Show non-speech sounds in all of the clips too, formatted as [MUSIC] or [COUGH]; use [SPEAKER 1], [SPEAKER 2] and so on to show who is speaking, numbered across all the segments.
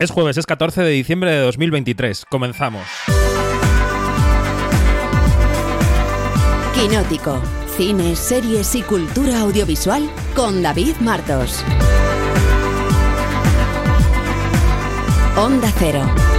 [SPEAKER 1] Es jueves, es 14 de diciembre de 2023. Comenzamos.
[SPEAKER 2] Quinótico. Cine, series y cultura audiovisual con David Martos. Onda Cero.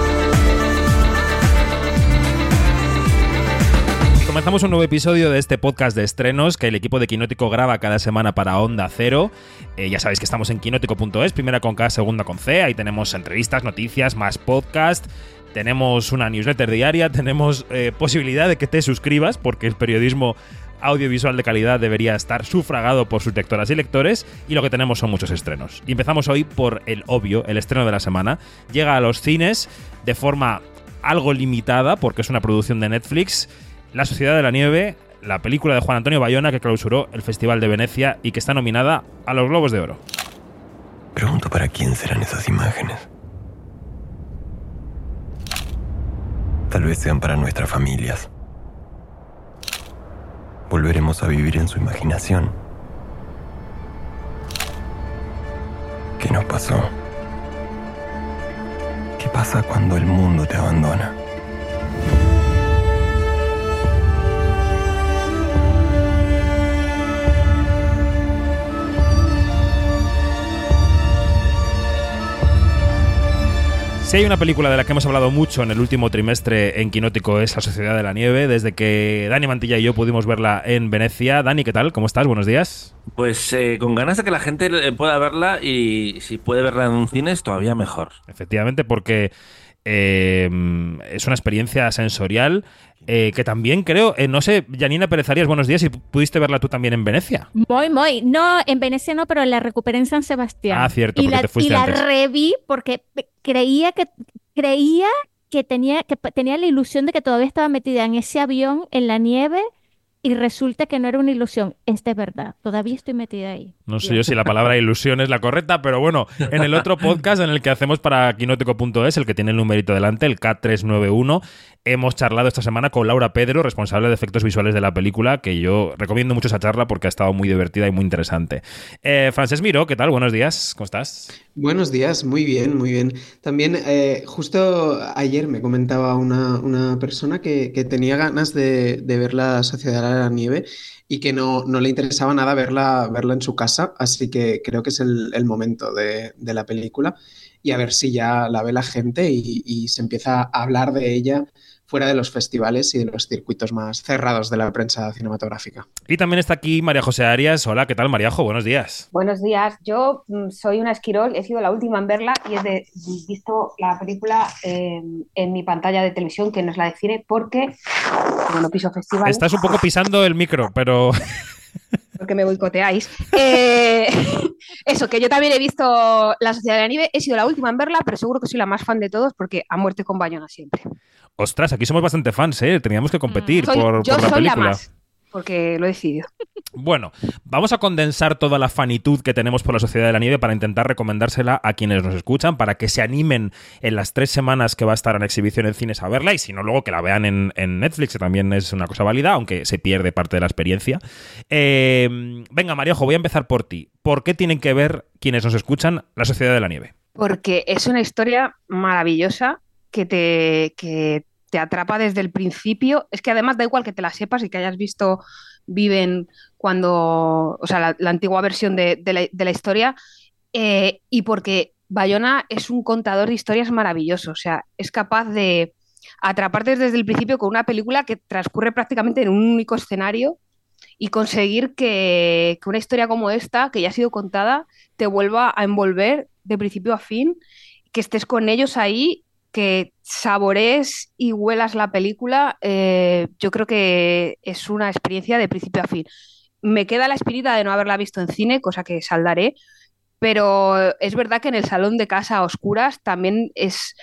[SPEAKER 1] Comenzamos un nuevo episodio de este podcast de estrenos que el equipo de Quinótico graba cada semana para Onda Cero. Eh, ya sabéis que estamos en quinótico.es, primera con K, segunda con C. Ahí tenemos entrevistas, noticias, más podcast. Tenemos una newsletter diaria, [LAUGHS] tenemos eh, posibilidad de que te suscribas porque el periodismo audiovisual de calidad debería estar sufragado por sus lectoras y lectores y lo que tenemos son muchos estrenos. Y empezamos hoy por el obvio, el estreno de la semana. Llega a los cines de forma algo limitada porque es una producción de Netflix la Sociedad de la Nieve, la película de Juan Antonio Bayona que clausuró el Festival de Venecia y que está nominada a los Globos de Oro.
[SPEAKER 3] Pregunto para quién serán esas imágenes. Tal vez sean para nuestras familias. Volveremos a vivir en su imaginación. ¿Qué nos pasó? ¿Qué pasa cuando el mundo te abandona?
[SPEAKER 1] Si hay una película de la que hemos hablado mucho en el último trimestre en Quinótico es La Sociedad de la Nieve, desde que Dani Mantilla y yo pudimos verla en Venecia. Dani, ¿qué tal? ¿Cómo estás? Buenos días.
[SPEAKER 4] Pues eh, con ganas de que la gente eh, pueda verla y si puede verla en un cine es todavía mejor.
[SPEAKER 1] Efectivamente, porque eh, es una experiencia sensorial eh, que también creo, eh, no sé, Janina Pérez Arias, buenos días, si pudiste verla tú también en Venecia.
[SPEAKER 5] Muy, muy. No, en Venecia no, pero la recuperé en San Sebastián.
[SPEAKER 1] Ah, cierto,
[SPEAKER 5] y
[SPEAKER 1] porque
[SPEAKER 5] la,
[SPEAKER 1] te fuiste
[SPEAKER 5] y la reví porque creía que creía que tenía que tenía la ilusión de que todavía estaba metida en ese avión en la nieve y resulta que no era una ilusión. Esta es verdad. Todavía estoy metida ahí.
[SPEAKER 1] No sé yo si la palabra [LAUGHS] ilusión es la correcta, pero bueno, en el otro podcast en el que hacemos para quinótico.es, el que tiene el numerito delante, el K391, hemos charlado esta semana con Laura Pedro, responsable de efectos visuales de la película, que yo recomiendo mucho esa charla porque ha estado muy divertida y muy interesante. Eh, Francés Miro, ¿qué tal? Buenos días, ¿cómo estás?
[SPEAKER 6] Buenos días, muy bien, muy bien. También eh, justo ayer me comentaba una, una persona que, que, tenía ganas de, de, ver la Sociedad la Nieve y que no, no, le interesaba nada verla, verla en su casa, así que creo que es el, el momento de, de, la película y a ver si ya la ve la gente y se empieza a hablar de ella fuera de los festivales y de los circuitos más cerrados de la prensa cinematográfica.
[SPEAKER 1] Y también está aquí María José Arias. Hola, ¿qué tal, Maríajo? Buenos días.
[SPEAKER 7] Buenos días. Yo mm, soy una esquirol, he sido la última en verla y he visto la película eh, en mi pantalla de televisión, que no es la de cine, porque como no piso festivales...
[SPEAKER 1] Estás un poco pisando el micro, pero... [LAUGHS]
[SPEAKER 7] porque me boicoteáis. Eh, [LAUGHS] eso, que yo también he visto La Sociedad de la Nieve, he sido la última en verla, pero seguro que soy la más fan de todos porque a muerte con Bayona siempre.
[SPEAKER 1] Ostras, aquí somos bastante fans, ¿eh? Teníamos que competir
[SPEAKER 7] soy,
[SPEAKER 1] por,
[SPEAKER 7] yo
[SPEAKER 1] por la
[SPEAKER 7] soy
[SPEAKER 1] película.
[SPEAKER 7] La más, porque lo he decidido. [LAUGHS]
[SPEAKER 1] Bueno, vamos a condensar toda la fanitud que tenemos por la Sociedad de la Nieve para intentar recomendársela a quienes nos escuchan, para que se animen en las tres semanas que va a estar en exhibición en cines a verla y si no, luego que la vean en, en Netflix, que también es una cosa válida, aunque se pierde parte de la experiencia. Eh, venga, Mariojo, voy a empezar por ti. ¿Por qué tienen que ver quienes nos escuchan la Sociedad de la Nieve?
[SPEAKER 7] Porque es una historia maravillosa que te, que te atrapa desde el principio. Es que además da igual que te la sepas y que hayas visto Viven cuando, o sea, la, antigua versión de, de, la, de la, historia, eh, y porque Bayona es un contador de historias maravilloso, o sea, es capaz de atraparte desde el principio con una película que transcurre prácticamente en un único escenario y conseguir que, que una historia como esta, que ya ha sido contada, te vuelva a envolver de principio a fin, que estés con ellos ahí que saborees y huelas la película, eh, yo creo que es una experiencia de principio a fin. Me queda la espinita de no haberla visto en cine, cosa que saldaré, pero es verdad que en el salón de casa a oscuras también es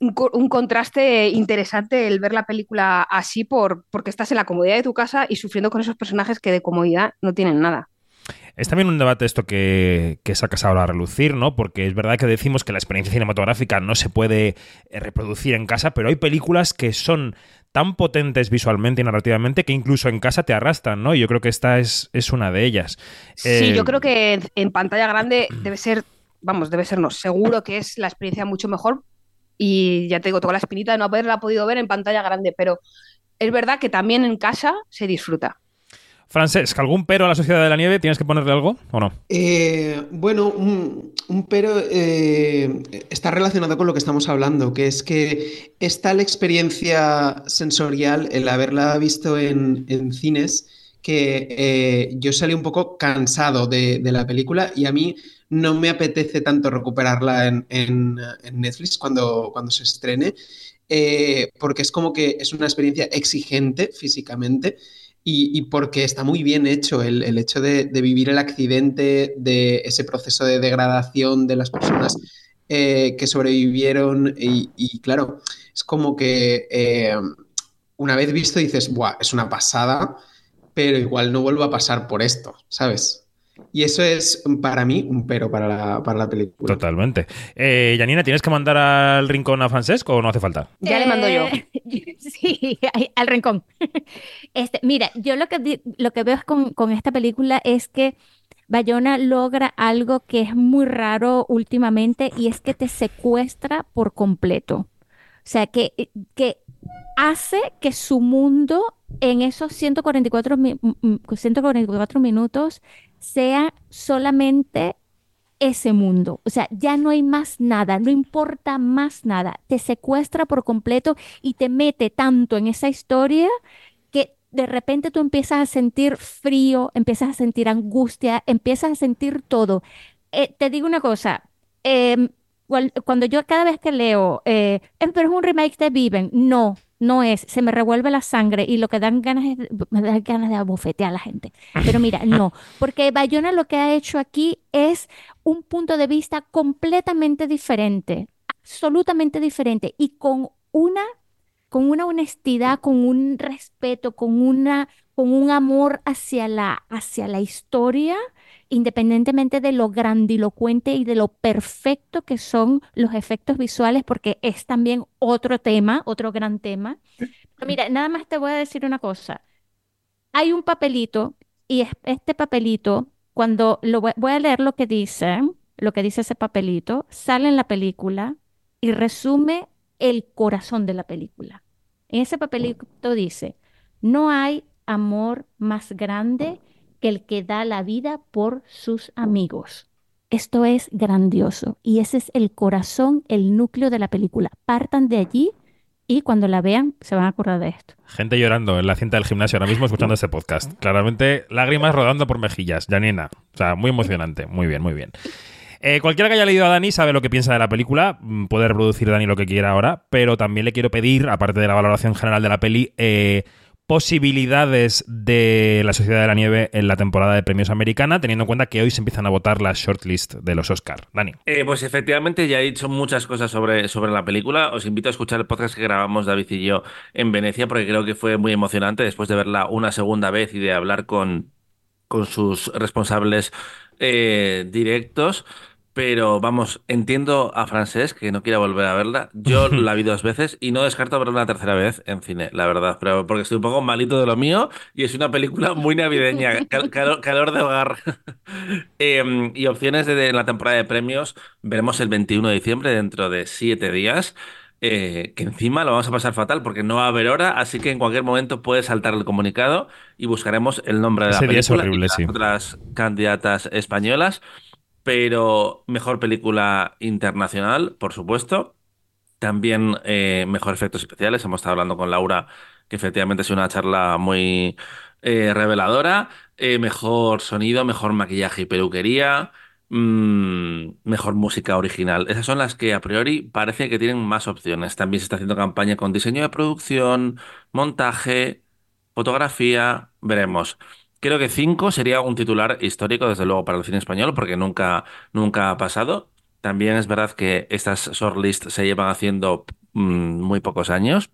[SPEAKER 7] un, un, contraste interesante el ver la película así por, porque estás en la comodidad de tu casa y sufriendo con esos personajes que de comodidad no tienen nada.
[SPEAKER 1] Es también un debate esto que, que, sacas ahora a relucir, ¿no? Porque es verdad que decimos que la experiencia cinematográfica no se puede eh, reproducir en casa, pero hay películas que son tan potentes visualmente y narrativamente que incluso en casa te arrastran, ¿no? Y yo creo que esta es, es una de ellas.
[SPEAKER 7] Sí, eh... yo creo que en pantalla grande debe ser vamos, debe ser no, seguro que es la experiencia mucho mejor y ya te digo, tengo la espinita de no haberla podido ver en pantalla grande, pero es verdad que también en casa se disfruta.
[SPEAKER 1] Francesc, ¿algún pero a la Sociedad de la Nieve? ¿Tienes que ponerle algo o no?
[SPEAKER 6] Eh, bueno, un, pero eh, está relacionado con lo que estamos hablando, que es que es tal experiencia sensorial el haberla visto en, en cines que eh, yo salí un poco cansado de, de la película y a mí no me apetece tanto recuperarla en, en- en Netflix cuando, cuando se estrene, eh, porque es como que es una experiencia exigente físicamente y, porque está muy bien hecho el, el hecho de, vivir el accidente, de ese proceso de degradación de las personas eh, que sobrevivieron y, y claro, es como que eh, una vez visto dices, Buah, es una pasada, pero igual no vuelvo a pasar por esto, ¿sabes? Y eso es para mí un pero para la, para la película.
[SPEAKER 1] Totalmente. Eh, Janina, ¿tienes que mandar al rincón a Francesc o no hace falta?
[SPEAKER 7] Ya le mando yo.
[SPEAKER 5] Eh, [LAUGHS] Sí, al rincón. [LAUGHS] Este, mira, yo lo que, lo que veo es con, con esta película es que Bayona logra algo que es muy raro últimamente y es que te secuestra por completo. O sea, que, que hace que su mundo en esos 144, mi- m- m- 144 minutos sea solamente ese mundo. O sea, ya no hay más nada, no importa más nada. Te secuestra por completo y te mete tanto en esa historia que de repente tú empiezas a sentir frío, empiezas a sentir angustia, empiezas a sentir todo. Eh, te digo una cosa, em, cuando yo cada vez que leo, eh, "Eh, pero es un remake de Viven, no, no es, se me revuelve la sangre y lo que dan ganas es, me dan ganas de abofetear a la gente. Pero mira, no, porque Bayona lo que ha hecho aquí es un punto de vista completamente diferente, absolutamente diferente y con una, con una honestidad, con un respeto, con una, con un amor hacia la, hacia la historia, independientemente de lo grandilocuente y de lo perfecto que son los efectos visuales, porque es también otro tema, otro gran tema. Mira, nada más te voy a decir una cosa. Hay un papelito y es- este papelito, cuando lo voy, voy a leer lo que dice, lo que dice ese papelito, sale en la película y resume el corazón de la película. En ese papelito dice, no hay amor más grande que el que da la vida por sus amigos. Esto es grandioso y ese es el corazón, el núcleo de la película. Partan de allí y cuando la vean se van a acordar de esto.
[SPEAKER 1] Gente llorando en la cinta del gimnasio ahora mismo escuchando este podcast. Claramente, lágrimas rodando por mejillas. Janina. O sea, muy emocionante. Muy bien, muy bien. Eh, cualquiera que haya leído a Dani sabe lo que piensa de la película. Mm, Puede reproducir Dani lo que quiera ahora. Pero también le quiero pedir, aparte de la valoración general de la peli, eh, posibilidades de la Sociedad de la Nieve en la temporada de premios americana, teniendo en cuenta que hoy se empiezan a votar las shortlist de los Oscar. Dani.
[SPEAKER 4] Eh, pues efectivamente ya he dicho muchas cosas sobre, sobre la película. Os invito a escuchar el podcast que grabamos David y yo en Venecia porque creo que fue muy emocionante después de verla una segunda vez y de hablar con, con sus responsables eh, directos. Pero vamos, entiendo a Francesc que no quiere volver a verla. Yo [LAUGHS] la vi dos veces y no descarto verla una tercera vez en cine, la verdad. Pero porque estoy un poco malito de lo mío y es una película muy navideña, [LAUGHS] cal- calor, calor de hogar. [LAUGHS] Eh, y opciones de, de la temporada de premios veremos el 21 de diciembre, dentro de siete días. eh, que encima lo vamos a pasar fatal porque no va a haber hora, así que en cualquier momento puede saltar el comunicado y buscaremos el nombre de
[SPEAKER 1] Ese
[SPEAKER 4] película y
[SPEAKER 1] horrible,
[SPEAKER 4] las
[SPEAKER 1] sí.
[SPEAKER 4] otras candidatas españolas. Pero mejor película internacional, por supuesto. También eh, mejor efectos especiales. Hemos estado hablando con Laura, que efectivamente es una charla muy eh, reveladora. Eh, mejor sonido, mejor maquillaje y peluquería. mm, mejor música original. Esas son las que a priori parece que tienen más opciones. También se está haciendo campaña con diseño de producción, montaje, fotografía. Veremos. Creo que 5 sería un titular histórico, desde luego, para el cine español, porque nunca, nunca ha pasado. También es verdad que estas shortlists se llevan haciendo mm, muy pocos años,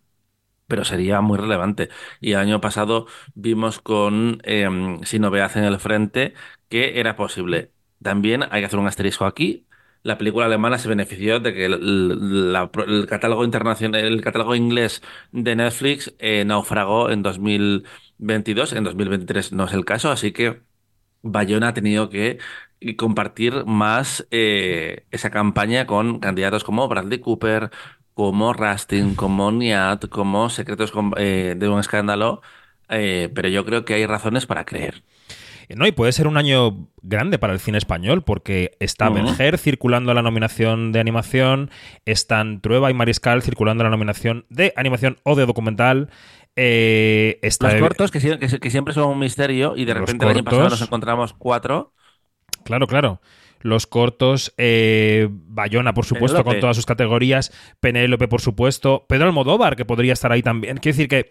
[SPEAKER 4] pero sería muy relevante. Y el año pasado vimos con eh, Si no veas en el frente que era posible. También hay que hacer un asterisco aquí. La película alemana se benefició de que el, la- el catálogo internacional, el catálogo inglés de Netflix eh, naufragó en 2022. En 2023 no es el caso, así que Bayona ha tenido que compartir más eh, esa campaña con candidatos como Bradley Cooper, como Rustin, como Niat, como Secretos eh, de un Escándalo, eh, pero yo creo que hay razones para creer.
[SPEAKER 1] No, y puede ser un año grande para el cine español, porque está. Berger circulando la nominación de animación, están Trueba y Mariscal circulando la nominación de animación o de documental. eh, está
[SPEAKER 4] Los cortos, que, sie- que sie- que siempre son un misterio, y de repente el año pasado nos encontramos cuatro.
[SPEAKER 1] Claro, claro. Los cortos, eh, Bayona, por supuesto, con todas sus categorías, Penélope, por supuesto, Pedro Almodóvar, que podría estar ahí también. Quiero decir que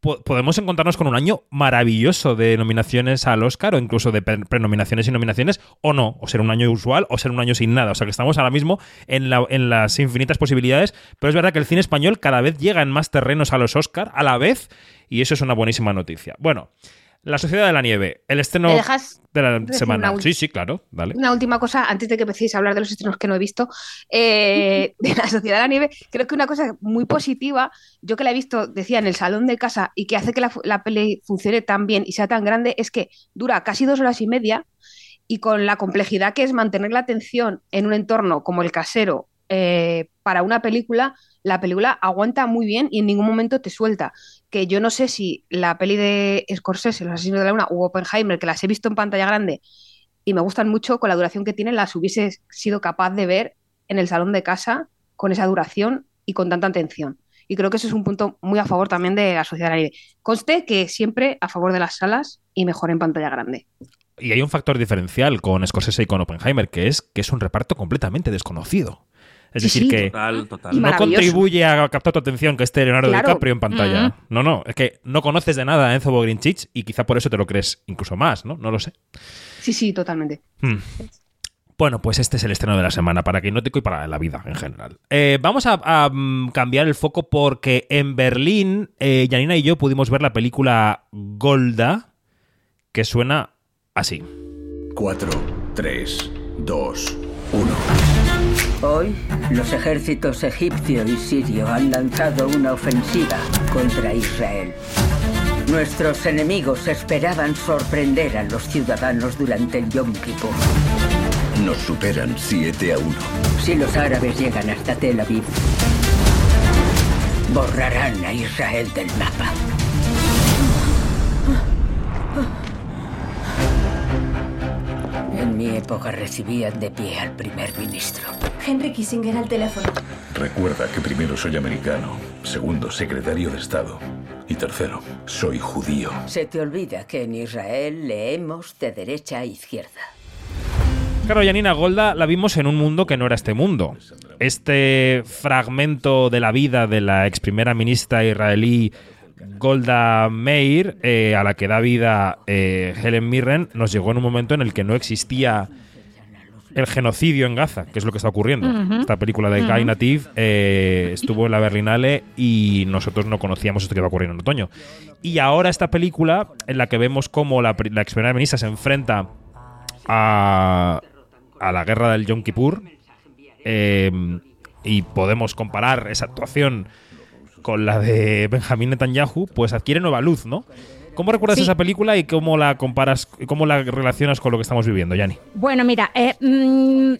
[SPEAKER 1] po- podemos encontrarnos con un año maravilloso de nominaciones al Oscar o incluso de pre- prenominaciones y nominaciones, o no, o ser un año usual o ser un año sin nada. O sea que estamos ahora mismo en, la- en las infinitas posibilidades, pero es verdad que el cine español cada vez llega en más terrenos a los Oscar a la vez y eso es una buenísima noticia. Bueno, La Sociedad de la Nieve, el estreno
[SPEAKER 7] ¿Me dejas
[SPEAKER 1] de la semana. Sí, sí, claro, dale.
[SPEAKER 7] Una última cosa, antes de que empecéis a hablar de los estrenos que no he visto, eh, [LAUGHS] de la Sociedad de la Nieve, creo que una cosa muy positiva, yo que la he visto, decía, en el salón de casa y que hace que la, la peli funcione tan bien y sea tan grande, es que dura casi dos horas y media y con la complejidad que es mantener la atención en un entorno como el casero eh, para una película, la película aguanta muy bien y en ningún momento te suelta. Que yo no sé si la peli de Scorsese, Los Asesinos de la Luna, u Oppenheimer, que las he visto en pantalla grande y me gustan mucho con la duración que tienen, las hubiese sido capaz de ver en el salón de casa con esa duración y con tanta atención. Y creo que eso es un punto muy a favor también de la Sociedad. Conste que siempre a favor de las salas y mejor en pantalla grande.
[SPEAKER 1] Y hay un factor diferencial con Scorsese y con Oppenheimer, que es que es un reparto completamente desconocido. Es
[SPEAKER 7] Sí,
[SPEAKER 1] decir,
[SPEAKER 7] sí.
[SPEAKER 1] que
[SPEAKER 4] Total, total.
[SPEAKER 7] Y
[SPEAKER 1] no contribuye a captar tu atención que esté Leonardo
[SPEAKER 7] Claro.
[SPEAKER 1] DiCaprio en pantalla. No, no, es que no conoces de nada a Enzo Bogrinchich y quizá por eso te lo crees incluso más, ¿no? No lo sé.
[SPEAKER 7] Sí, sí, totalmente.
[SPEAKER 1] Hmm. Bueno, pues este es el estreno de la semana para Quinótico y para la vida en general. Eh, vamos a, a, mm, cambiar el foco porque en Berlín, eh, Janina y yo pudimos ver la película Golda, que suena así.
[SPEAKER 8] 4, 3, 2, 1.
[SPEAKER 9] Hoy, los ejércitos egipcio y sirio han lanzado una ofensiva contra Israel. Nuestros enemigos esperaban sorprender a los ciudadanos durante el Yom Kippur.
[SPEAKER 8] Nos superan 7 a 1.
[SPEAKER 9] Si los árabes llegan hasta Tel Aviv, borrarán a Israel del mapa. Época recibían de pie al primer ministro.
[SPEAKER 10] Henry Kissinger al teléfono.
[SPEAKER 8] Recuerda que primero soy americano, segundo secretario de Estado y tercero, soy judío.
[SPEAKER 9] Se te olvida que en Israel leemos de derecha a izquierda.
[SPEAKER 1] Claro, Janina Golda la vimos en un mundo que no era este mundo. Este fragmento de la vida de la ex primera ministra israelí Golda Meir, eh, a la que da vida eh, Helen Mirren, nos llegó en un momento en el que no existía el genocidio en Gaza, que es lo que está ocurriendo. Esta película de Guy Nativ eh, estuvo en la Berlinale y nosotros no conocíamos esto que iba a ocurrir en otoño. Y ahora esta película, en la que vemos cómo la, la ex primera ministra se enfrenta a, a la guerra del Yom Kippur eh, y podemos comparar esa actuación con la de Benjamín Netanyahu, pues adquiere nueva luz, ¿no? ¿Cómo recuerdas
[SPEAKER 5] Sí.
[SPEAKER 1] esa película y cómo la comparas, cómo la relacionas con lo que estamos viviendo, Yanni?
[SPEAKER 5] Bueno, mira, eh, mm,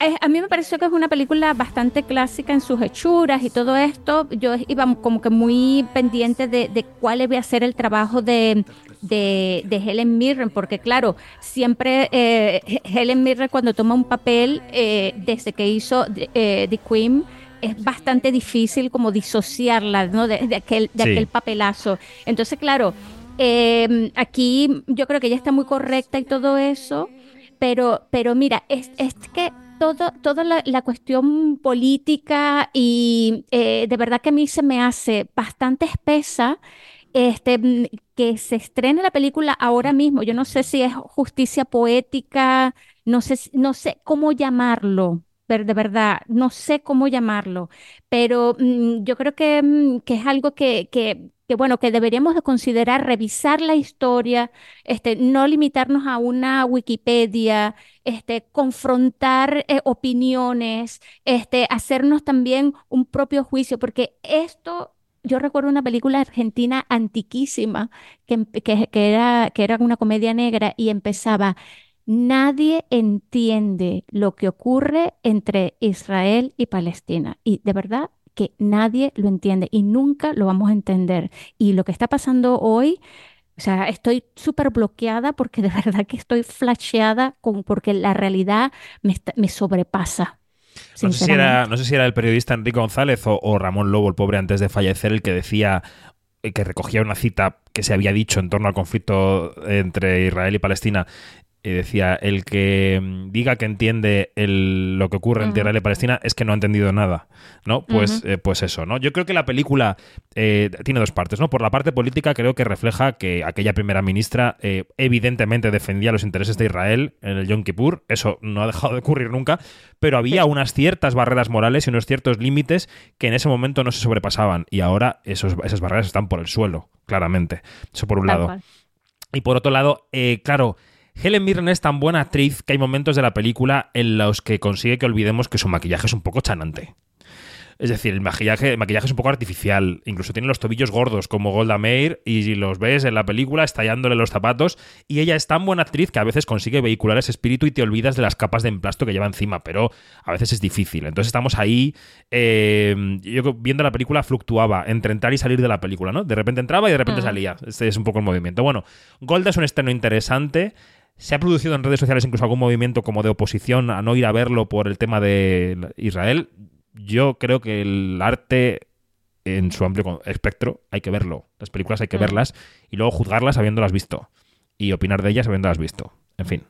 [SPEAKER 5] eh, a mí me pareció que es una película bastante clásica en sus hechuras y todo esto. Yo iba como que muy pendiente de, de cuál iba a ser el trabajo de, de, de Helen Mirren, porque claro, siempre eh, He- Helen Mirren cuando toma un papel, eh, desde que hizo eh, The Queen, es bastante difícil como disociarla ¿no? de, de aquel, de
[SPEAKER 1] Sí.
[SPEAKER 5] aquel papelazo. Entonces, claro, eh, aquí yo creo que ella está muy correcta y todo eso, pero, pero mira, es, es que todo, toda la, la cuestión política y eh, de verdad que a mí se me hace bastante espesa este, mm, que se estrene la película ahora mismo. Yo no sé si es justicia poética, no sé, no sé cómo llamarlo. De verdad, no sé cómo llamarlo, pero mm, yo creo que, mm, que es algo que, que, que, bueno, que deberíamos de considerar, revisar la historia, este, no limitarnos a una Wikipedia, este, confrontar eh, opiniones, este, hacernos también un propio juicio, porque esto yo recuerdo una película argentina antiquísima que, que, que era, que era una comedia negra y empezaba, nadie entiende lo que ocurre entre Israel y Palestina. Y de verdad que nadie lo entiende y nunca lo vamos a entender. Y lo que está pasando hoy, o sea, estoy súper bloqueada porque de [LAUGHS] verdad que estoy flasheada con, porque la realidad me, está- me sobrepasa.
[SPEAKER 1] No sé, si era, no sé si era el periodista Enrique González o, o Ramón Lobo, el pobre antes de fallecer, el que decía eh, que recogía una cita que se había dicho en torno al conflicto entre Israel y Palestina. Y decía, el que mm, diga que entiende el- lo que ocurre
[SPEAKER 5] Ujú.
[SPEAKER 1] Israel y Palestina es que no ha entendido nada, ¿no? Pues, eh, pues eso, ¿no? Yo creo que la película eh, tiene dos partes, ¿no? Por la parte política creo que refleja que aquella primera ministra eh, evidentemente defendía los intereses de Israel en el Yom Kippur, eso no ha dejado de ocurrir nunca, pero había unas ciertas barreras morales y unos ciertos límites que en ese momento no se sobrepasaban y ahora esos, esas barreras están por el suelo, claramente. Eso por un
[SPEAKER 5] Tal
[SPEAKER 1] lado.
[SPEAKER 5] cual.
[SPEAKER 1] Y por otro lado, claro, Helen Mirren es tan buena actriz que hay momentos de la película en los que consigue que olvidemos que su maquillaje es un poco chanante. Es decir, el maquillaje, el maquillaje es un poco artificial. Incluso tiene los tobillos gordos como Golda Meir y los ves en la película estallándole los zapatos. Y ella es tan buena actriz que a veces consigue vehicular ese espíritu y te olvidas de las capas de emplasto que lleva encima. Pero a veces es difícil. Entonces estamos ahí. eh, yo viendo la película fluctuaba entre entrar y salir de la película, ¿no? De repente entraba y de repente
[SPEAKER 5] Mm.
[SPEAKER 1] salía. Este es un poco el movimiento. Bueno, Golda es un estreno interesante. Se ha producido en redes sociales incluso algún movimiento como de oposición a no ir a verlo por el tema de Israel. Yo creo que el arte en su amplio espectro hay que verlo. Las películas hay que
[SPEAKER 5] Mm.
[SPEAKER 1] verlas y luego juzgarlas habiéndolas visto. Y opinar de ellas habiéndolas visto. En fin.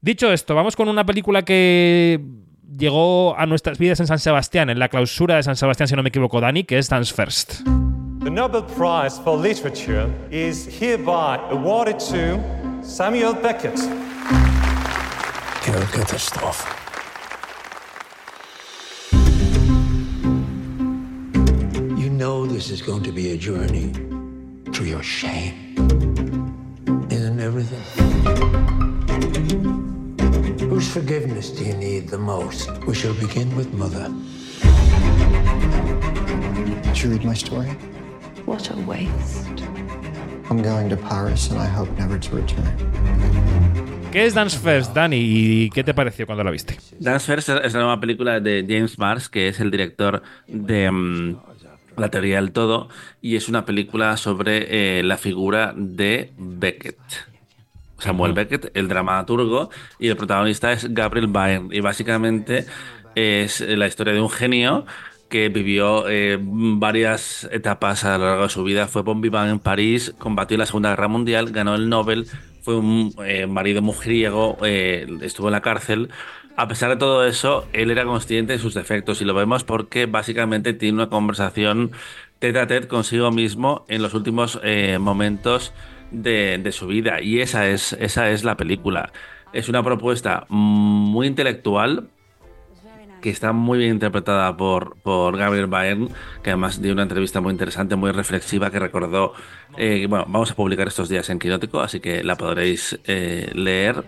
[SPEAKER 1] Dicho esto, vamos con una película que llegó a nuestras vidas en San Sebastián, en la clausura de San Sebastián, si no me equivoco, Dani, que es Dance First.
[SPEAKER 11] The Nobel Prize for Literature is hereby awarded to Samuel Beckett.
[SPEAKER 3] Qué catástrofe. You know this is going to be a journey through your shame. Isn't everything? Whose forgiveness do you need the most? We shall begin with Mother.
[SPEAKER 12] Did you read my story?
[SPEAKER 10] What a waste.
[SPEAKER 12] I'm going to Paris and I hope never to return.
[SPEAKER 1] ¿Qué es Dance First, Dani? ¿Y qué te pareció cuando la viste?
[SPEAKER 4] Dance First es la nueva película de James Mars, que es el director de mm, La teoría del todo, y es una película sobre eh, la figura de Beckett. Samuel Beckett, el dramaturgo, y el protagonista es Gabriel Byrne. Y básicamente es la historia de un genio que vivió eh, varias etapas a lo largo de su vida. Fue bon vivant en París, combatió en la Segunda Guerra Mundial, ganó el Nobel, fue un eh, marido mujeriego, eh, estuvo en la cárcel. A pesar de todo eso, él era consciente de sus defectos y lo vemos porque básicamente tiene una conversación tete a tete consigo mismo en los últimos momentos de, de su vida. Y esa es, esa es la película. Es una propuesta muy intelectual, que está muy bien interpretada por, por Gabriel Byrne, que además dio una entrevista muy interesante, muy reflexiva, que recordó, eh, bueno, vamos a publicar estos días en Quinótico, así que la podréis eh, leer.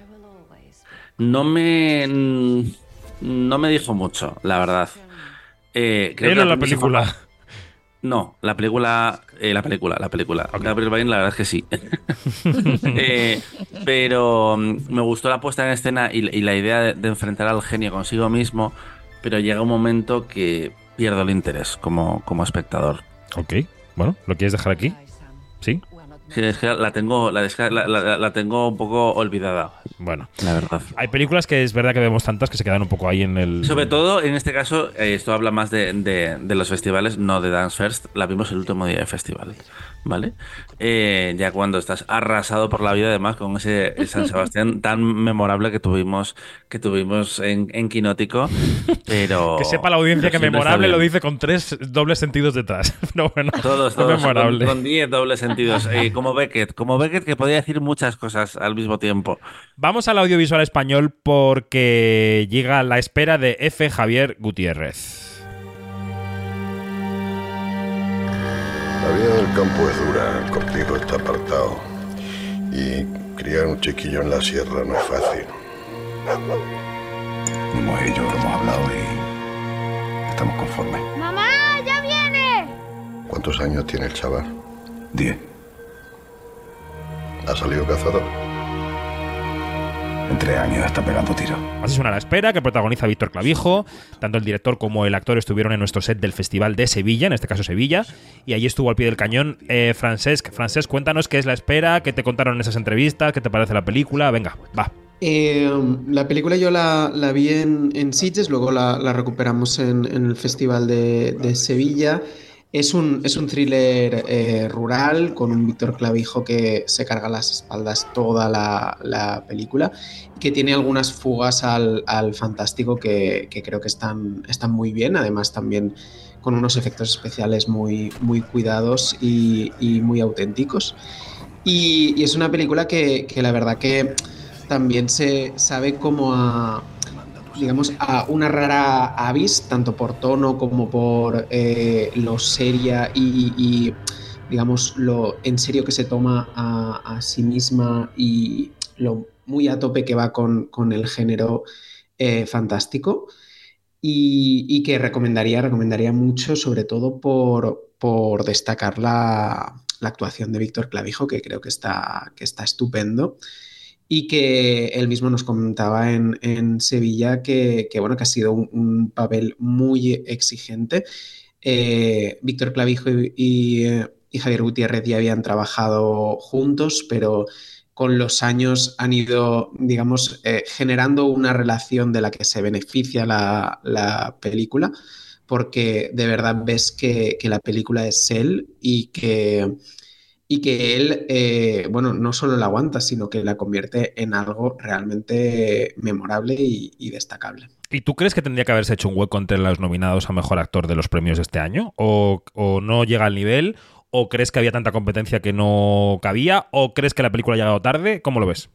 [SPEAKER 4] No me, no me dijo mucho, la verdad. Eh, creo que
[SPEAKER 1] o la película.
[SPEAKER 4] No, la película, eh, la película, la película. Gabriel Byrne, la verdad es que sí. [LAUGHS] Eh, pero mm, me gustó la puesta en escena y, y la idea de, de enfrentar al genio consigo mismo, pero llega un momento que pierdo el interés como, como espectador.
[SPEAKER 1] Ok, bueno, ¿lo quieres dejar aquí? ¿Sí?
[SPEAKER 4] Sí, es que la tengo, la, desca- la- la- la tengo un poco olvidada.
[SPEAKER 1] Bueno,
[SPEAKER 4] la verdad.
[SPEAKER 1] Hay películas que es verdad que vemos tantas que se quedan un poco ahí en el...
[SPEAKER 4] Sobre todo, en este caso, eh, esto habla más de, de- de los festivales, no de Dance First. La vimos el último día de festival, ¿vale? Eh, ya cuando estás arrasado por la vida, además, con ese San Sebastián [LAUGHS] tan memorable que tuvimos, que tuvimos en, en Quinótico, pero... [LAUGHS]
[SPEAKER 1] Que sepa la audiencia que memorable lo dice con tres dobles sentidos detrás. [LAUGHS] No, bueno,
[SPEAKER 4] Todos, todos,
[SPEAKER 1] memorable.
[SPEAKER 4] con- con 10 dobles sentidos. Eh, como Beckett, como Beckett que podía decir muchas cosas al mismo tiempo.
[SPEAKER 1] Vamos al audiovisual español porque llega la espera de F. Javier Gutiérrez.
[SPEAKER 13] La vida del campo es dura, el cortijo está apartado. Y criar un chiquillo en la sierra no es fácil.
[SPEAKER 8] Como ellos lo hemos hablado y estamos conformes.
[SPEAKER 14] ¡Mamá, ya viene!
[SPEAKER 13] ¿Cuántos años tiene el chaval?
[SPEAKER 8] Diez.
[SPEAKER 13] ¿Ha salido cazador?
[SPEAKER 8] En tres años está pegando tiro.
[SPEAKER 1] Así suena la espera, que protagoniza Víctor Clavijo. Tanto el director como el actor estuvieron en nuestro set del Festival de Sevilla, en este caso Sevilla, y allí estuvo al pie del cañón eh, Francesc. Francesc, cuéntanos qué es la espera, qué te contaron en esas entrevistas, qué te parece la película. Venga, va.
[SPEAKER 6] Eh, la película yo la, la vi en, en Sitges, luego la, la recuperamos en, en el Festival de, de Sevilla. Es un, es un thriller eh, rural con un Víctor Clavijo que se carga las espaldas toda la, la película, que tiene algunas fugas al, al fantástico que, que, creo que están, están muy bien, además también con unos efectos especiales muy, muy cuidados y, y muy auténticos. Y, es una película que, que la verdad que también se sabe como a digamos, a una rara avis, tanto por tono como por eh, lo seria y, digamos, lo en serio que se toma a, a, sí misma y lo muy a tope que va con, con el género eh, fantástico. Y, y, que recomendaría, recomendaría mucho, sobre todo por, por destacar la, la actuación de Víctor Clavijo, que creo que está, que está estupendo y que él mismo nos comentaba en, en Sevilla que, que, bueno, que ha sido un, papel muy exigente. Eh, Víctor Clavijo y, y, y, Javier Gutiérrez ya habían trabajado juntos, pero con los años han ido, digamos, eh, generando una relación de la que se beneficia la, la película, porque de verdad ves que, que la película es él y que y que él, eh, bueno, no solo la aguanta, sino que la convierte en algo realmente memorable y, destacable.
[SPEAKER 1] ¿Y tú crees que tendría que haberse hecho un hueco entre los nominados a Mejor Actor de los premios este año? ¿O, o no llega al nivel? ¿O crees que había tanta competencia que no cabía? ¿O crees que la película ha llegado tarde? ¿Cómo lo ves?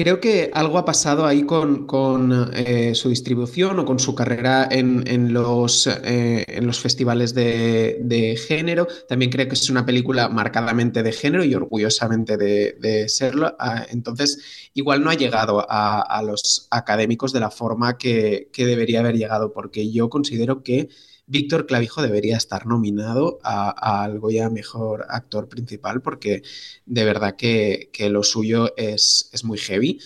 [SPEAKER 6] Creo que algo ha pasado ahí con, eh, su distribución o con su carrera en, eh, los, festivales de, género. También creo que es una película marcadamente de género y orgullosamente de, serlo. Ah, entonces, igual no ha llegado a, los académicos de la forma que, debería haber llegado, porque yo considero que Víctor Clavijo debería estar nominado a, al Goya Mejor Actor Principal porque de verdad que, lo suyo es, muy heavy.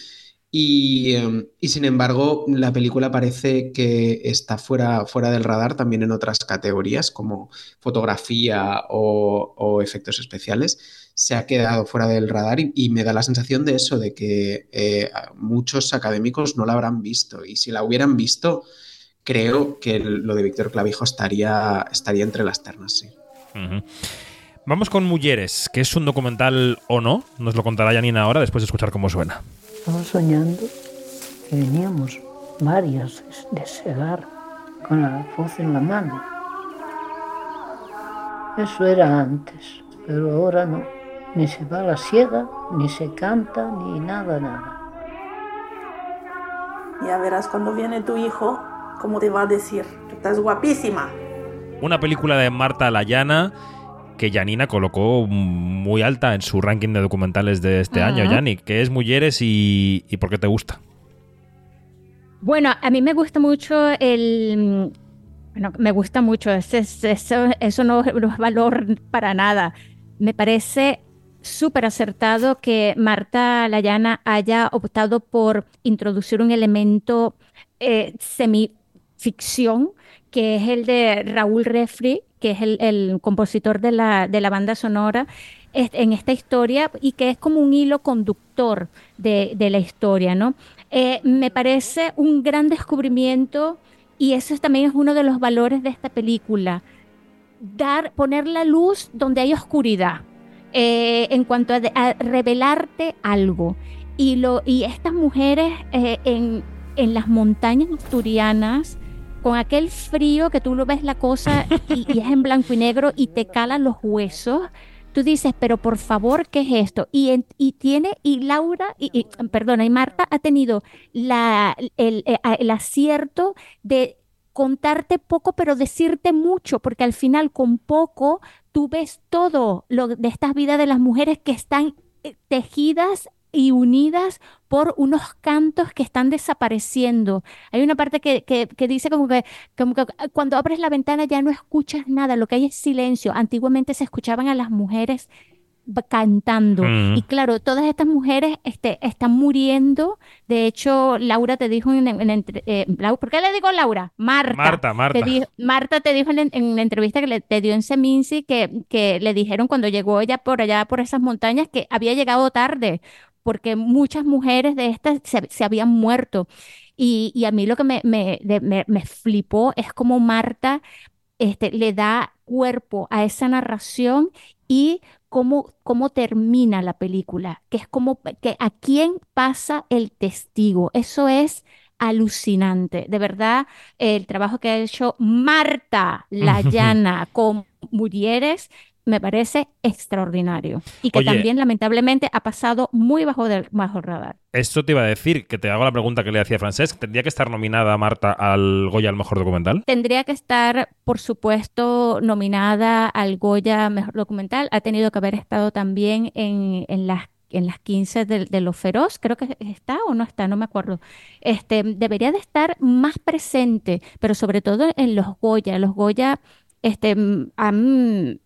[SPEAKER 6] Y, um, y, sin embargo, la película parece que está fuera, fuera del radar también en otras categorías como fotografía o, efectos especiales. Se ha quedado fuera del radar y, y, me da la sensación de eso, de que eh, muchos académicos no la habrán visto. Y si la hubieran visto, creo que lo de Víctor Clavijo estaría, estaría entre las ternas, sí.
[SPEAKER 1] Uh -huh. Vamos con Mujeres, que es un documental o no. Nos lo contará Janina ahora después de escuchar cómo suena.
[SPEAKER 14] Estaba soñando que veníamos varias de segar con la voz en la mano. Eso era antes, pero ahora no. Ni se va a la siega, ni se canta, ni nada, nada.
[SPEAKER 15] Ya verás cuando viene tu hijo ¿Cómo te va a decir? Estás guapísima.
[SPEAKER 1] Una película de Marta Layana que Janina colocó muy alta en su ranking de documentales de este uh -huh. año, Yanni. ¿Qué es Mujeres y, y por qué te gusta?
[SPEAKER 5] Bueno, a mí me gusta mucho el... Bueno, me gusta mucho, eso, eso, eso no, no es valor para nada. Me parece súper acertado que Marta Layana haya optado por introducir un elemento eh, semi ficción, que es el de Raúl Refri, que es el, el compositor de la, de la, banda sonora en esta historia y que es como un hilo conductor de, de la historia, ¿no? Eh, me parece un gran descubrimiento y eso también es uno de los valores de esta película, dar, poner la luz donde hay oscuridad, eh, en cuanto a, a, revelarte algo. Y, lo, y estas mujeres eh, en, en las montañas asturianas, con aquel frío que tú lo ves la cosa y, es en blanco y negro y te calan los huesos. Tú dices, pero por favor, ¿qué es esto? Y, y tiene, y Laura, y, perdona, y Marta ha tenido la, el, el, el acierto de contarte poco, pero decirte mucho, porque al final con poco tú ves todo lo de estas vidas de las mujeres que están eh, tejidas y unidas por unos cantos que están desapareciendo. Hay una parte que, que, que dice como que, como que cuando abres la ventana ya no escuchas nada, lo que hay es silencio. Antiguamente se escuchaban a las mujeres cantando.
[SPEAKER 1] Mm.
[SPEAKER 5] Y claro, todas estas mujeres este, están muriendo. De hecho, Laura te dijo en, en eh, Lau- ¿por qué le digo Laura? Marta.
[SPEAKER 1] Marta, Marta.
[SPEAKER 5] Te dijo- Marta te dijo en, en la entrevista que le, te dio en Seminci que, que le dijeron cuando llegó ella por allá, por esas montañas, que había llegado tarde, porque muchas mujeres de estas se, se habían muerto. Y, y a mí lo que me, me, me, me flipó es como Marta este, le da cuerpo a esa narración y cómo, cómo termina la película, que es como que a quién pasa el testigo. Eso es alucinante. De verdad, el trabajo que ha hecho Marta [LAUGHS] Layana con Murieres me parece extraordinario y que
[SPEAKER 1] Oye.
[SPEAKER 5] también lamentablemente ha pasado muy bajo, del, bajo el radar.
[SPEAKER 1] Esto te iba a decir, que te hago la pregunta que le hacía Francesc. ¿Tendría que estar nominada Marta al Goya al mejor documental?
[SPEAKER 5] Tendría que estar, por supuesto, nominada al Goya Mejor Documental. Ha tenido que haber estado también en, en las en las 15 de, de Lo Feroz, creo que está o no está, no me acuerdo. Este, debería de estar más presente, pero sobre todo en los Goya. Los Goya este, mm, han,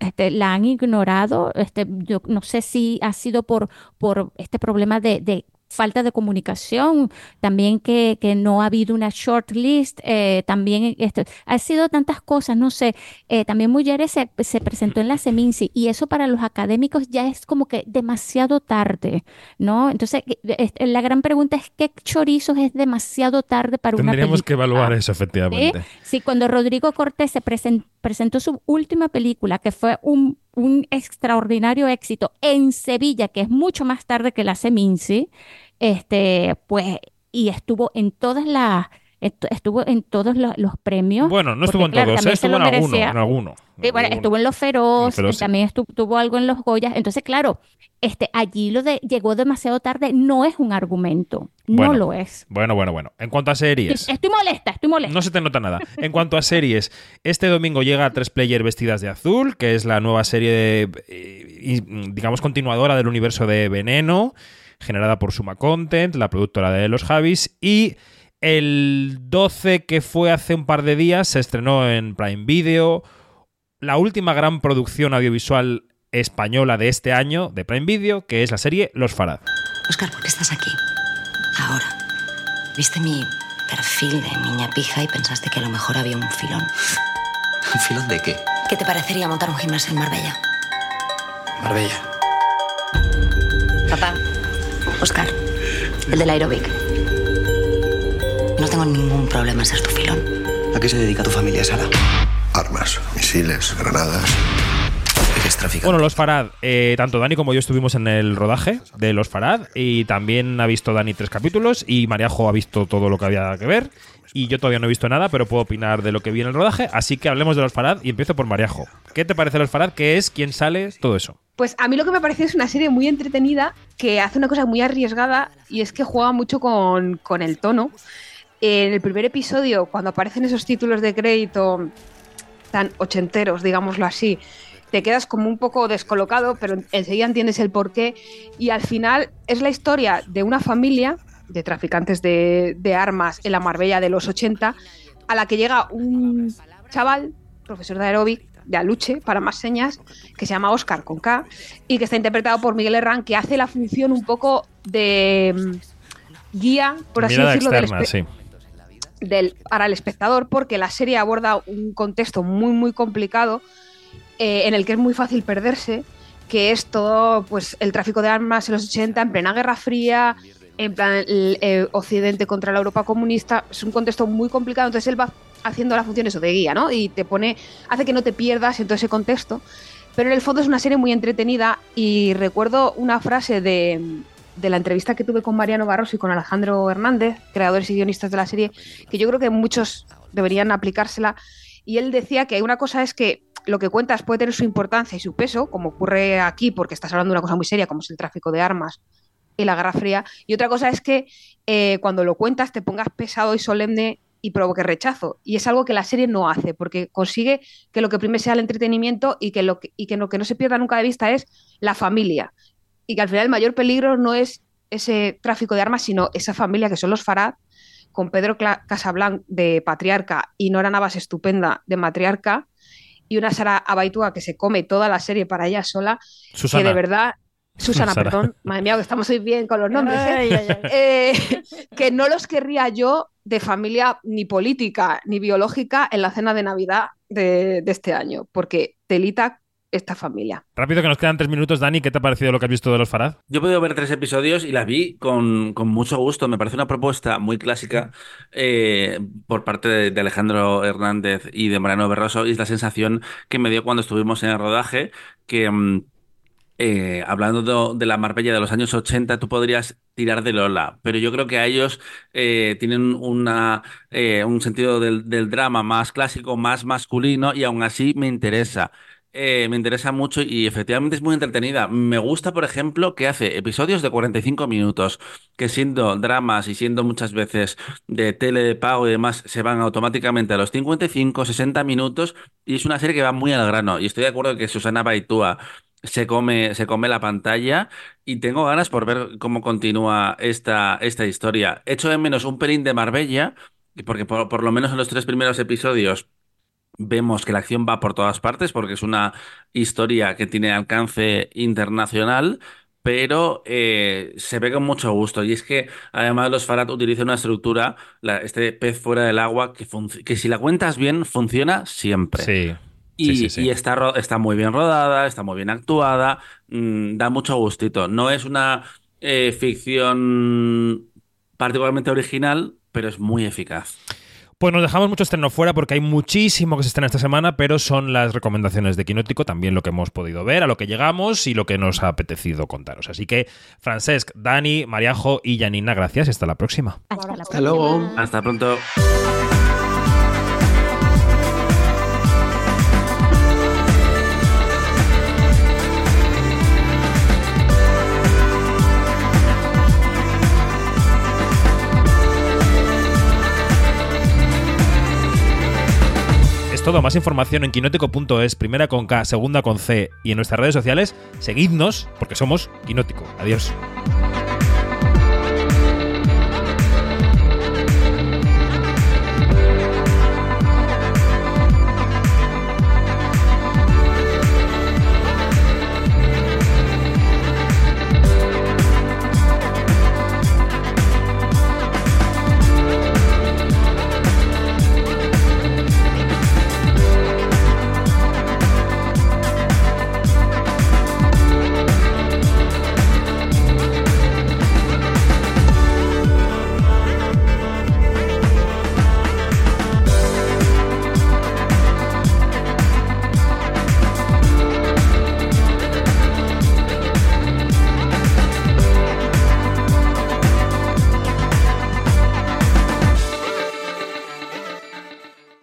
[SPEAKER 5] este, la han ignorado. Este, yo no sé si ha sido por, por este problema de, de falta de comunicación, también que, que no ha habido una shortlist, eh, también este, ha sido tantas cosas, no sé, eh, también Mujeres se, se presentó en la Seminci y eso para los académicos ya es como que demasiado tarde, ¿no? Entonces, que- este, la gran pregunta es, ¿qué chorizos es demasiado tarde para una
[SPEAKER 1] Tendríamos que evaluar eso, efectivamente.
[SPEAKER 5] Sí, cuando Rodrigo Cortés se presen- presentó su última película, que fue un, un extraordinario éxito en Sevilla, que es mucho más tarde que la Seminci, este, pues, y estuvo en todas las, estuvo en todos los, los premios.
[SPEAKER 1] Bueno, no estuvo
[SPEAKER 5] porque,
[SPEAKER 1] en
[SPEAKER 5] claro,
[SPEAKER 1] todos,
[SPEAKER 5] se
[SPEAKER 1] estuvo en alguno, en alguno.
[SPEAKER 5] Sí, bueno,
[SPEAKER 1] alguno.
[SPEAKER 5] estuvo en Los Feroz,
[SPEAKER 1] Feroz,
[SPEAKER 5] también estu- tuvo algo en Los Goyas. Entonces, claro, este, allí lo de llegó demasiado tarde no es un argumento, no lo es.
[SPEAKER 1] Bueno, bueno, bueno. En cuanto a series.
[SPEAKER 5] Estoy molesta, estoy molesta.
[SPEAKER 1] No se te nota nada. En cuanto a series, este domingo llega Tres Player Vestidas de Azul, que es la nueva serie, de, eh, y, digamos, continuadora del universo de Veneno, generada por Suma Content, la productora de Los Javis, y el 12, que fue hace un par de días, se estrenó en Prime Video, la última gran producción audiovisual española de este año de Prime Video, que es la serie Los Farad.
[SPEAKER 16] Oscar, ¿por qué estás aquí? Ahora. Viste mi perfil de niña pija y pensaste que a lo mejor había un filón.
[SPEAKER 17] ¿Un filón de qué?
[SPEAKER 16] ¿Qué te parecería montar un gimnasio en Marbella?
[SPEAKER 17] Marbella.
[SPEAKER 16] Papá. Oscar. El del aeróbic. No tengo ningún problema en ser tu filón.
[SPEAKER 17] ¿A qué se dedica tu familia, Sara?
[SPEAKER 13] Armas, misiles, granadas.
[SPEAKER 1] Bueno, Los Farad, eh, tanto Dani como yo estuvimos en el rodaje de Los Farad y también ha visto Dani tres capítulos y Mariajo ha visto todo lo que había que ver y yo todavía no he visto nada, pero puedo opinar de lo que vi en el rodaje, así que hablemos de Los Farad y empiezo por Mariajo. ¿Qué te parece Los Farad? ¿Qué es? ¿Quién sale? Todo eso.
[SPEAKER 7] Pues a mí lo que me parece es una serie muy entretenida que hace una cosa muy arriesgada y es que juega mucho con, con el tono. En el primer episodio, cuando aparecen esos títulos de crédito tan ochenteros, digámoslo así, te quedas como un poco descolocado, pero enseguida entiendes el porqué. Y al final es la historia de una familia de traficantes de, de armas en la Marbella de los 80, a la que llega un chaval, profesor de aeróbic, de aluche, para más señas, que se llama Oscar con K, y que está interpretado por Miguel Herrán, que hace la función un poco de mm, guía, por así
[SPEAKER 1] Mirada
[SPEAKER 7] decirlo, del,
[SPEAKER 1] externa, sí.
[SPEAKER 7] Del- para el espectador, porque la serie aborda un contexto muy, muy complicado eh, en el que es muy fácil perderse, que es todo pues, el tráfico de armas en los 80, en plena Guerra Fría, en plan eh, Occidente contra la Europa comunista. Es un contexto muy complicado, entonces él va haciendo la función eso de guía, ¿no? Y te pone, hace que no te pierdas en todo ese contexto. Pero en el fondo es una serie muy entretenida y recuerdo una frase de, de la entrevista que tuve con Mariano Barroso y con Alejandro Hernández, creadores y guionistas de la serie, que yo creo que muchos deberían aplicársela. Y él decía que una cosa es que lo que cuentas puede tener su importancia y su peso, como ocurre aquí, porque estás hablando de una cosa muy seria, como es el tráfico de armas y la Guerra Fría. Y otra cosa es que eh, cuando lo cuentas te pongas pesado y solemne y provoque rechazo. Y es algo que la serie no hace, porque consigue que lo que prime sea el entretenimiento y que lo y que lo que no se pierda nunca de vista es la familia. Y que al final el mayor peligro no es ese tráfico de armas, sino esa familia que son los Farad, con Pedro Casablanc de patriarca y Nora Navas estupenda de matriarca, y una Sara Abaitua que se come toda la serie para ella sola,
[SPEAKER 1] Susana.
[SPEAKER 7] que de verdad Susana,
[SPEAKER 1] Sara.
[SPEAKER 7] perdón, madre mía, que estamos hoy bien con los nombres, ¿eh?
[SPEAKER 5] Ay, ay, ay.
[SPEAKER 7] Eh, que no los querría yo de familia ni política ni biológica en la cena de Navidad de, de este año, porque telita esta familia.
[SPEAKER 1] Rápido que nos quedan tres minutos, Dani, ¿qué te ha parecido lo que has visto de los Farad?
[SPEAKER 4] Yo he podido ver tres episodios y la vi con, con mucho gusto. Me parece una propuesta muy clásica eh, por parte de, de Alejandro Hernández y de Mariano Berroso. Y es la sensación que me dio cuando estuvimos en el rodaje, que mm, eh, hablando de, de la Marbella de los años 80, tú podrías tirar de Lola, pero yo creo que a ellos eh, tienen una, eh, un sentido del, del drama más clásico, más masculino, y aún así me interesa. Eh, me interesa mucho y efectivamente es muy entretenida. Me gusta, por ejemplo, que hace episodios de 45 minutos, que siendo dramas y siendo muchas veces de tele de pago y demás, se van automáticamente a los 55, 60 minutos y es una serie que va muy al grano. Y estoy de acuerdo que Susana Baitúa se come, se come la pantalla y tengo ganas por ver cómo continúa esta, esta historia. Echo de menos un pelín de Marbella, porque por, por lo menos en los tres primeros episodios vemos que la acción va por todas partes porque es una historia que tiene alcance internacional, pero eh, se ve con mucho gusto. Y es que además los Farad utilizan una estructura, la- este pez fuera del agua, que, que si la cuentas bien, funciona siempre.
[SPEAKER 1] Sí.
[SPEAKER 4] Y,
[SPEAKER 1] Sí, sí, sí.
[SPEAKER 4] y está, está muy bien rodada, está muy bien actuada, mm, da mucho gustito. No es una eh, ficción particularmente original, pero es muy eficaz.
[SPEAKER 1] Pues nos dejamos mucho estreno fuera porque hay muchísimo que se estrena esta semana, pero son las recomendaciones de Quinótico, también lo que hemos podido ver, a lo que llegamos y lo que nos ha apetecido contaros. Así que, Francesc, Dani, Mariajo y Janina, gracias y hasta la próxima.
[SPEAKER 5] Hasta, la
[SPEAKER 6] Hasta luego.
[SPEAKER 4] Hasta pronto.
[SPEAKER 1] Todo, más información en quinótico.es, primera con K, segunda con C y en nuestras redes sociales, seguidnos porque somos Quinótico. Adiós.